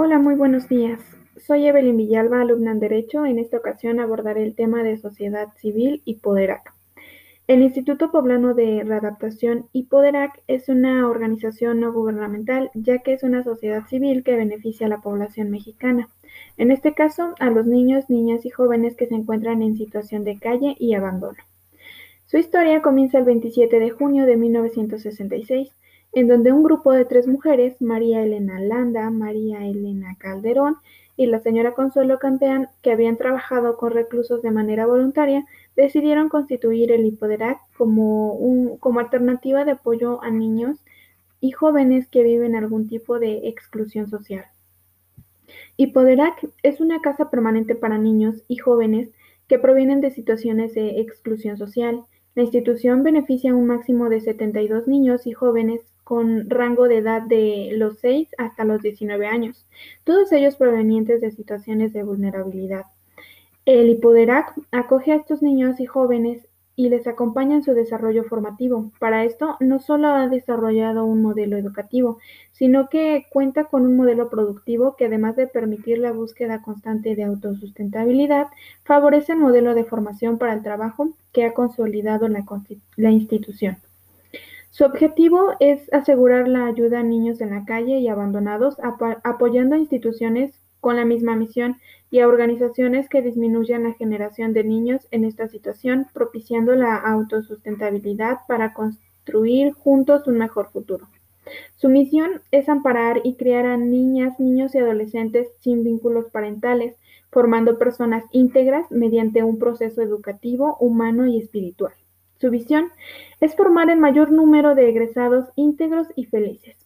Hola, muy buenos días. Soy Evelyn Villalba, alumna en Derecho. En esta ocasión abordaré el tema de sociedad civil y Poderac. El Instituto Poblano de Readaptación y Poderac es una organización no gubernamental, ya que es una sociedad civil que beneficia a la población mexicana. En este caso, a los niños, niñas y jóvenes que se encuentran en situación de calle y abandono. Su historia comienza el 27 de junio de 1966 en donde un grupo de tres mujeres, María Elena Landa, María Elena Calderón y la señora Consuelo Campeán, que habían trabajado con reclusos de manera voluntaria, decidieron constituir el Hipoderac como, un, como alternativa de apoyo a niños y jóvenes que viven algún tipo de exclusión social. Hipoderac es una casa permanente para niños y jóvenes que provienen de situaciones de exclusión social. La institución beneficia a un máximo de 72 niños y jóvenes con rango de edad de los 6 hasta los 19 años, todos ellos provenientes de situaciones de vulnerabilidad. El Hipoderac acoge a estos niños y jóvenes y les acompaña en su desarrollo formativo. Para esto, no solo ha desarrollado un modelo educativo, sino que cuenta con un modelo productivo que además de permitir la búsqueda constante de autosustentabilidad, favorece el modelo de formación para el trabajo que ha consolidado la, la institución. Su objetivo es asegurar la ayuda a niños en la calle y abandonados, apoyando a instituciones con la misma misión y a organizaciones que disminuyan la generación de niños en esta situación, propiciando la autosustentabilidad para construir juntos un mejor futuro. Su misión es amparar y criar a niñas, niños y adolescentes sin vínculos parentales, formando personas íntegras mediante un proceso educativo, humano y espiritual. Su visión es formar el mayor número de egresados íntegros y felices.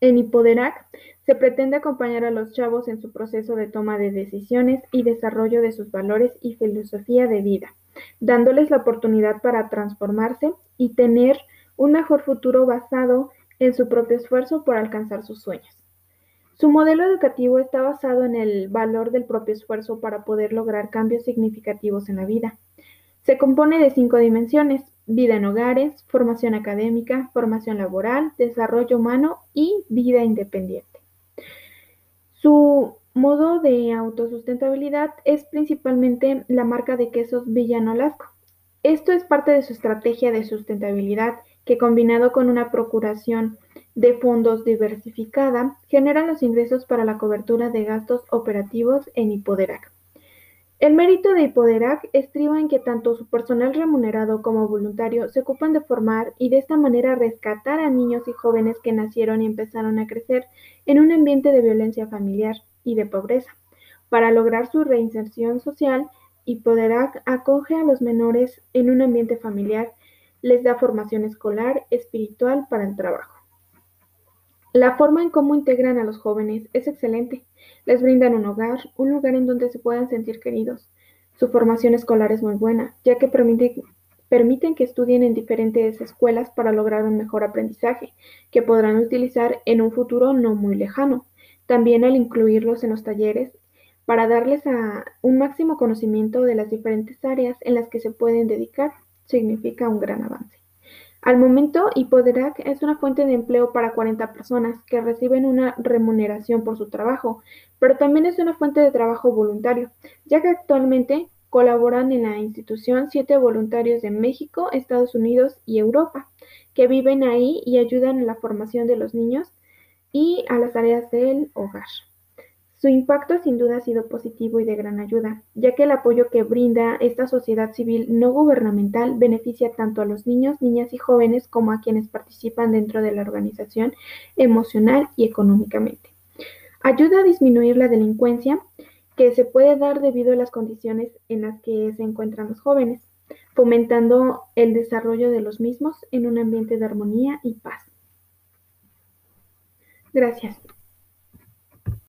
En Hipoderac se pretende acompañar a los chavos en su proceso de toma de decisiones y desarrollo de sus valores y filosofía de vida, dándoles la oportunidad para transformarse y tener un mejor futuro basado en su propio esfuerzo por alcanzar sus sueños. Su modelo educativo está basado en el valor del propio esfuerzo para poder lograr cambios significativos en la vida. Se compone de cinco dimensiones: vida en hogares, formación académica, formación laboral, desarrollo humano y vida independiente. Su modo de autosustentabilidad es principalmente la marca de quesos Villanolasco. Esto es parte de su estrategia de sustentabilidad que combinado con una procuración de fondos diversificada genera los ingresos para la cobertura de gastos operativos en Hipoderac. El mérito de Hipoderac estriba en que tanto su personal remunerado como voluntario se ocupan de formar y de esta manera rescatar a niños y jóvenes que nacieron y empezaron a crecer en un ambiente de violencia familiar y de pobreza. Para lograr su reinserción social, Hipoderac acoge a los menores en un ambiente familiar, les da formación escolar, espiritual para el trabajo. La forma en cómo integran a los jóvenes es excelente. Les brindan un hogar, un lugar en donde se puedan sentir queridos. Su formación escolar es muy buena, ya que permiten que estudien en diferentes escuelas para lograr un mejor aprendizaje, que podrán utilizar en un futuro no muy lejano. También al incluirlos en los talleres, para darles un máximo conocimiento de las diferentes áreas en las que se pueden dedicar, significa un gran avance. Al momento, Hipoderac es una fuente de empleo para 40 personas que reciben una remuneración por su trabajo, pero también es una fuente de trabajo voluntario, ya que actualmente colaboran en la institución siete voluntarios de México, Estados Unidos y Europa, que viven ahí y ayudan en la formación de los niños y a las tareas del hogar. Su impacto sin duda ha sido positivo y de gran ayuda, ya que el apoyo que brinda esta sociedad civil no gubernamental beneficia tanto a los niños, niñas y jóvenes como a quienes participan dentro de la organización emocional y económicamente. Ayuda a disminuir la delincuencia que se puede dar debido a las condiciones en las que se encuentran los jóvenes, fomentando el desarrollo de los mismos en un ambiente de armonía y paz. Gracias.